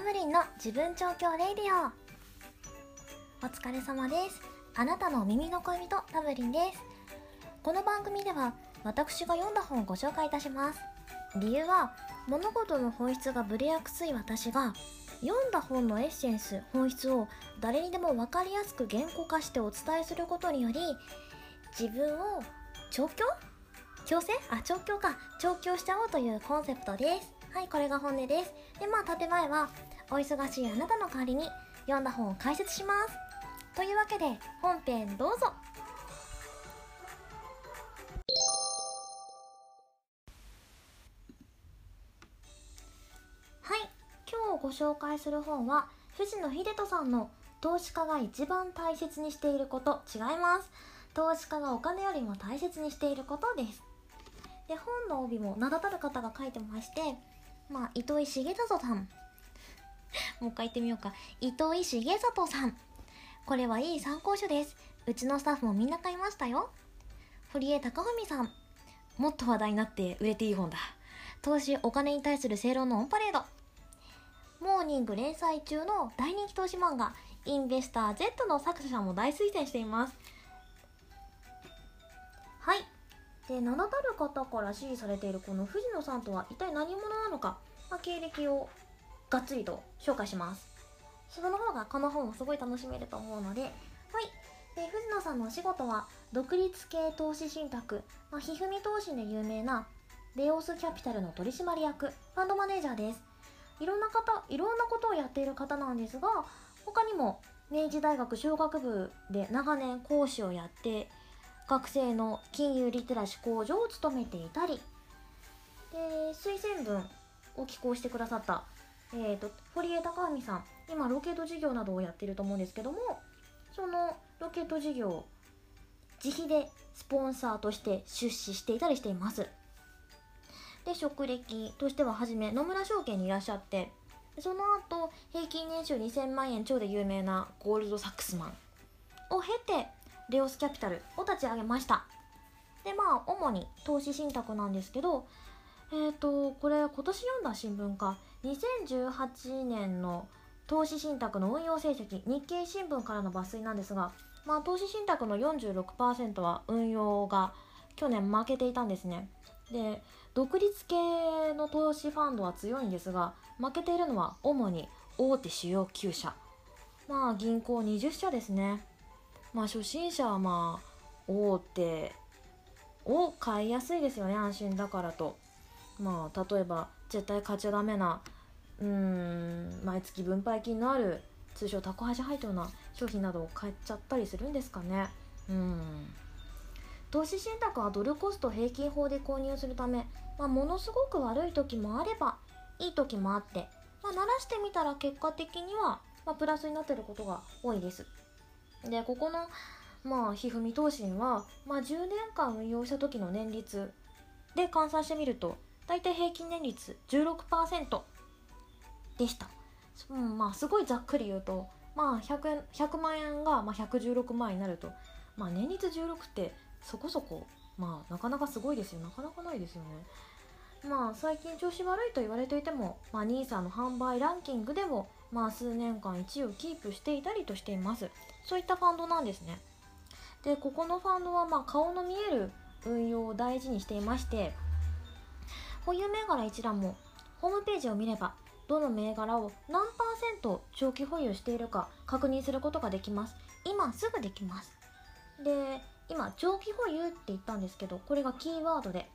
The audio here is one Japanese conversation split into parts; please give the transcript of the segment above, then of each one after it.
ムリンの自分調教 Radio。お疲れ様です。あなたの耳の恋人タムリンです。この番組では私が読んだ本をご紹介いたします。理由は物事の本質がブレやすい私が読んだ本のエッセンス本質を誰にでも分かりやすく言語化してお伝えすることにより自分を調教？強制あ調教か。調教しちゃおうというコンセプトです。はいこれが本音です。でまあ建前はお忙しいあなたの代わりに読んだ本を解説します。というわけで本編どうぞ。はい。今日ご紹介する本は藤野秀人さんの投資家が一番大切にしていること。違います。投資家がお金よりも大切にしていることです。で本の帯も名だたる方が書いてましてまあ糸井重里さん。もう一回言ってみようか。糸井重里さん。これはいい参考書です。うちのスタッフもみんな買いましたよ。堀江貴文さん。もっと話題になって売れていい本だ。投資お金に対する正論のオンパレード。モーニング連載中の大人気投資漫画。インベスター Z の作者さんも大推薦しています。はい。で名だたる方から支持されているこの藤野さんとは一体何者なのか、まあ、経歴をがっつりと紹介します。その方がこの本もすごい楽しめると思うのではい。で藤野さんのお仕事は独立系投資信託、まあ、ひふみ投資で有名なレオスキャピタルの取締役ファンドマネージャーです。いろんな方いろんなことをやっている方なんですが他にも明治大学商学部で長年講師をやって学生の金融リテラシー向上を務めていたりで推薦文を寄稿してくださった、えーと、堀江貴文さん今ロケット事業などをやっていると思うんですけどもそのロケット事業自費でスポンサーとして出資していたりしています。で職歴としては初め野村証券にいらっしゃってその後平均年収2000万円超で有名なゴールドサックスマンを経てレオスキャピタルを立ち上げました。でまあ主に投資信託なんですけどえっ、ー、とこれ今年読んだ新聞か2018年の投資信託の運用成績日経新聞からの抜粋なんですがまあ投資信託の46%は運用が去年負けていたんですね。で独立系の投資ファンドは強いんですが負けているのは主に大手主要9社。まあ銀行20社ですね。まあ初心者はまあ大手を買いやすいですよね安心だからと。まあ例えば絶対買っちゃダメなうん毎月分配金のある通称タコハジ配当な商品などを買っちゃったりするんですかね。うん。投資信託はドルコスト平均法で購入するため、まあ、ものすごく悪い時もあればいい時もあって、まあ、鳴らしてみたら結果的には、まあ、プラスになってることが多いです。でここのまあひふみ投信は、まあ、10年間運用した時の年率で換算してみると大体平均年率16%でした、うん、まあすごいざっくり言うとまあ 100, 円100万円がまあ116万円になるとまあ年率16ってそこそこまあなかなかすごいですよ。なかなかないですよね。まあ最近調子悪いと言われていても、ま、NISA の販売ランキングでもまあ数年間1位をキープしていたりとしています。そういったファンドなんですね。でここのファンドはまあ顔の見える運用を大事にしていまして保有銘柄一覧もホームページを見ればどの銘柄を何パーセント長期保有しているか確認することができます。今すぐできます。で今長期保有って言ったんですけどこれがキーワードで、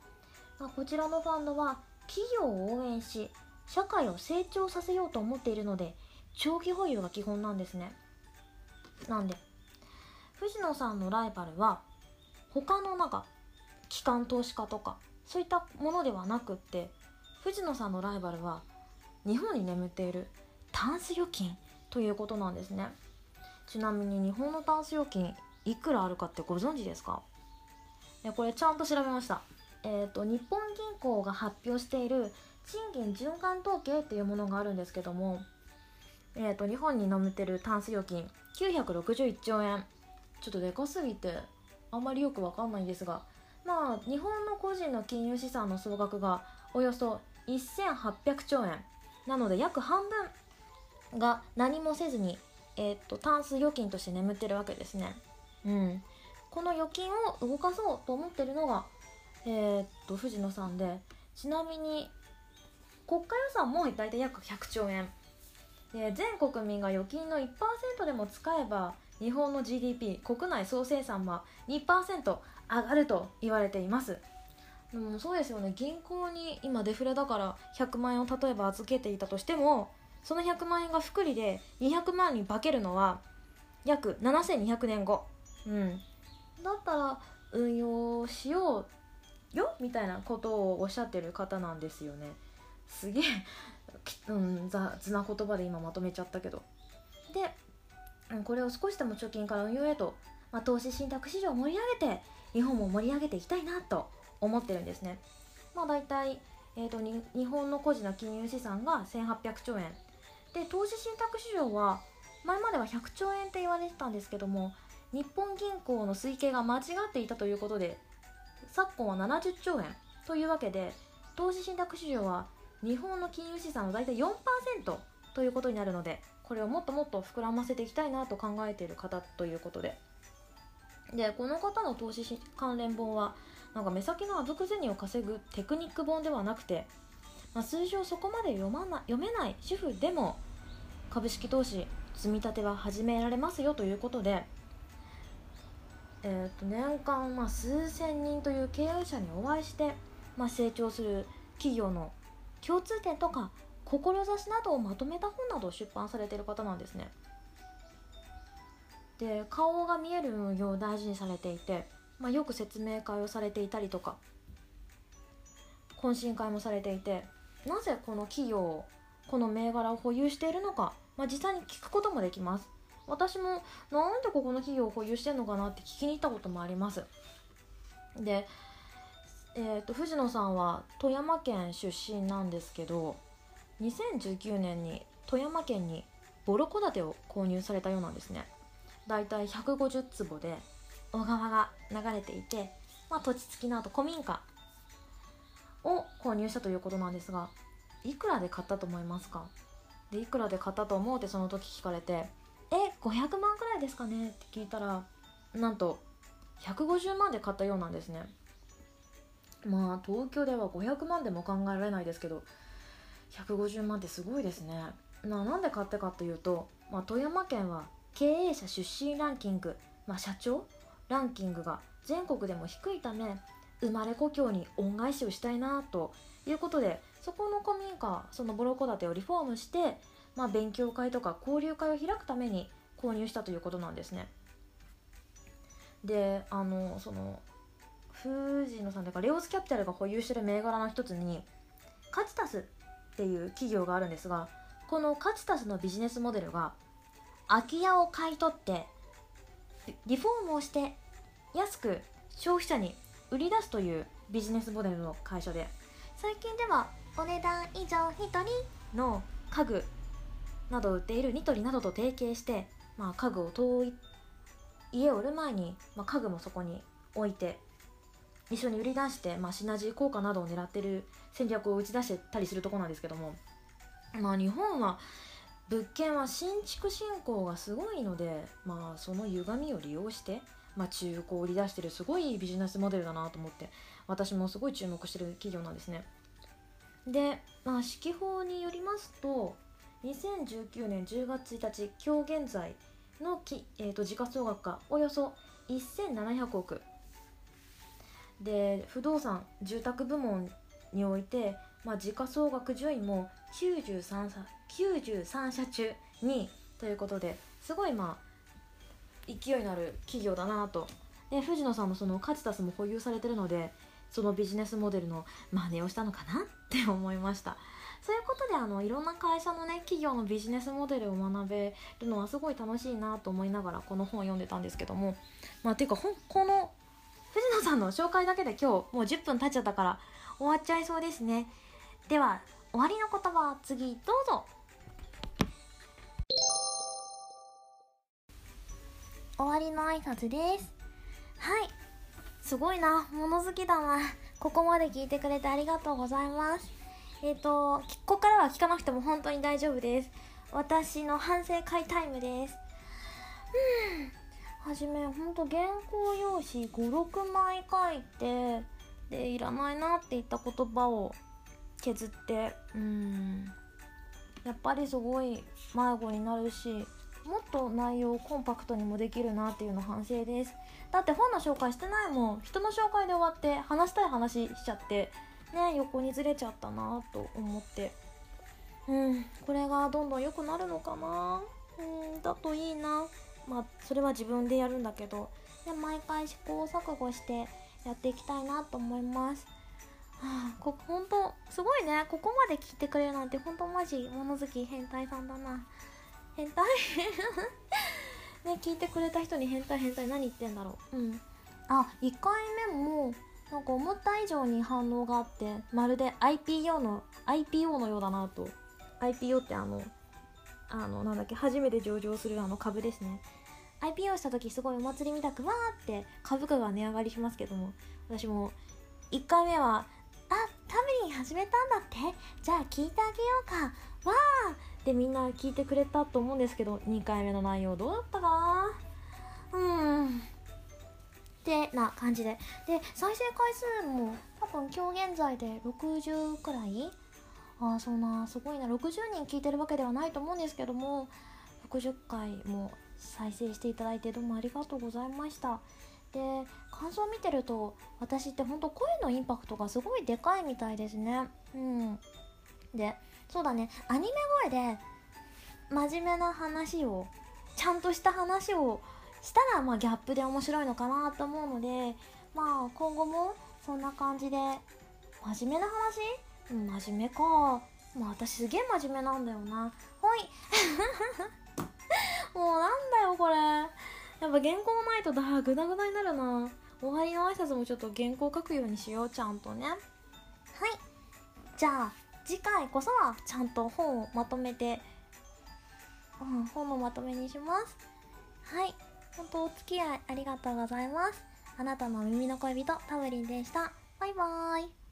まあ、こちらのファンドは企業を応援し社会を成長させようと思っているので長期保有が基本なんですね。なんで藤野さんのライバルは他のなんか機関投資家とかそういったものではなくって藤野さんのライバルは日本に眠っているタンス預金ということなんですね。ちなみに日本のタンス預金いくらあるかってご存知ですか？これちゃんと調べました。えっ、ー、と日本銀行が発表している賃金循環統計っていうものがあるんですけどもえっ、ー、と日本に飲めてるタンス預金961兆円。ちょっとでかすぎてあんまりよくわかんないんですがまあ日本の個人の金融資産の総額がおよそ1800兆円。なので約半分が何もせずに、えー、っとタンス預金として眠ってるわけですね。うん、この預金を動かそうと思ってるのが、えー、っと藤野さんでちなみに国家予算も大体約100兆円。で全国民が預金の1%でも使えば日本の GDP 国内総生産は2%上がると言われています。でもそうですよね。銀行に今デフレだから100万円を例えば預けていたとしてもその100万円が複利で200万に化けるのは約7200年後。うん。だったら運用しようよみたいなことをおっしゃってる方なんですよね。すげえ、うん、雑な言葉で今まとめちゃったけど。でこれを少しでも貯金から運用へと、まあ、投資信託市場を盛り上げて日本も盛り上げていきたいなと思ってるんですね。まあ、大体、えーと、日本の個人の金融資産が1800兆円で投資信託市場は前までは100兆円って言われてたんですけども日本銀行の推計が間違っていたということで昨今は70兆円というわけで投資信託市場は日本の金融資産の大体4%ということになるのでこれをもっともっと膨らませていきたいなと考えている方ということででこの方の投資関連本はなんか目先のあぶく銭を稼ぐテクニック本ではなくて、まあ、数字をそこまで読まな読めない主婦でも株式投資積み立ては始められますよということで、えー、と年間まあ数千人という経営者にお会いして、まあ、成長する企業の共通点とか志などをまとめた本などを出版されている方なんですね。で顔が見える運用を大事にされていて、まあ、よく説明会をされていたりとか懇親会もされていてなぜこの企業この銘柄を保有しているのか、まあ、実際に聞くこともできます。私もなんでここの企業を保有してるのかなって聞きに行ったこともあります。で、えーと、と藤野さんは富山県出身なんですけど2019年に富山県にボロ戸建てを購入されたようなんですね。だいたい150坪で小川が流れていて、まあ、土地付きの後古民家を購入したということなんですがいくらで買ったと思いますか？でいくらで買ったと思うってその時聞かれて「え500万くらいですかね?」って聞いたらなんと150万で買ったようなんですね。まあ東京では500万でも考えられないですけど150万ってすごいですね。ななんで買ったかというと、まあ、富山県は経営者出身ランキング、まあ、社長ランキングが全国でも低いため生まれ故郷に恩返しをしたいなということでそこの古民家そのボロ戸建てをリフォームして、まあ、勉強会とか交流会を開くために購入したということなんですね。であのその藤野さんというかレオスキャピタルが保有している銘柄の一つにカチタスっていう企業があるんですがこのカチタスのビジネスモデルが空き家を買い取ってリフォームをして安く消費者に売り出すというビジネスモデルの会社で最近ではお値段以上ニトリの家具などを売っているニトリなどと提携して、まあ、家具を遠い家を売る前に、まあ、家具もそこに置いて一緒に売り出して、まあ、シナジー効果などを狙ってる戦略を打ち出してたりするとこなんですけどもまあ日本は物件は新築振興がすごいので、まあ、その歪みを利用して、まあ、中古を売り出してるすごいビジネスモデルだなと思って私もすごい注目してる企業なんですね。で、まあ、指揮法によりますと2019年10月1日今日現在のき、えーと、時価総額がおよそ1700億。で不動産住宅部門において、まあ、時価総額順位も93 93社中2位ということですごいまあ勢いのある企業だなと。で藤野さんもそのカチタスも保有されてるのでそのビジネスモデルの真似をしたのかなって思いました。そういうことであのいろんな会社のね企業のビジネスモデルを学べるのはすごい楽しいなと思いながらこの本を読んでたんですけども。まあていうかこの藤野さんの紹介だけで今日もう10分経っちゃったから終わっちゃいそうですね。では終わりの言葉次どうぞ。終わりの挨拶です。はい。すごいな。物好きだな。ここまで聞いてくれてありがとうございます。えっ、ー、とここからは聞かなくても本当に大丈夫です。私の反省会タイムです。うん。はじめほんと原稿用紙56枚書いてでいらないなって言った言葉を削ってうん。やっぱりすごい迷子になるしもっと内容をコンパクトにもできるなっていうの反省です。だって本の紹介してないもん人の紹介で終わって話したい話しちゃってね横にずれちゃったなと思って。うんこれがどんどん良くなるのかな？うんだといいな。まあそれは自分でやるんだけど。で毎回試行錯誤してやっていきたいなと思います。はあ、こほんとすごいね。ここまで聞いてくれるなんてほんとマジ物好き変態さんだな。変態？ね聞いてくれた人に変態変態何言ってんだろう。うん。あ1回目もなんか思った以上に反応があってまるで IPO の IPO のようだなと。IPO ってあのあのなんだっけ初めて上場するあの株ですね。IPO した時すごいお祭りみたくわーって株価が値上がりしますけども。私も1回目は「あタブリン始めたんだって。じゃあ聞いてあげようかわー!」ってみんな聞いてくれたと思うんですけど2回目の内容どうだったかな？うん。ってな感じで。で再生回数も多分今日現在で60くらい？ああそんなすごいな。60人聞いてるわけではないと思うんですけども60回も再生していただいてどうもありがとうございました。で感想を見てると私ってほんと声のインパクトがすごいでかいみたいですね。うん。でそうだね。アニメ声で真面目な話をちゃんとした話をしたらまあギャップで面白いのかなと思うのでまあ今後もそんな感じで真面目な話？真面目か。まあ私すげえ真面目なんだよな。ほい。もうなんだよこれ。やっぱ原稿ないとだグダグダになるな。終わりの挨拶もちょっと原稿書くようにしようちゃんとね。はい。じゃあ次回こそはちゃんと本をまとめて、うん、本のまとめにします。はい。本当お付き合いありがとうございます。あなたの耳の恋人タブリンでした。バイバーイ。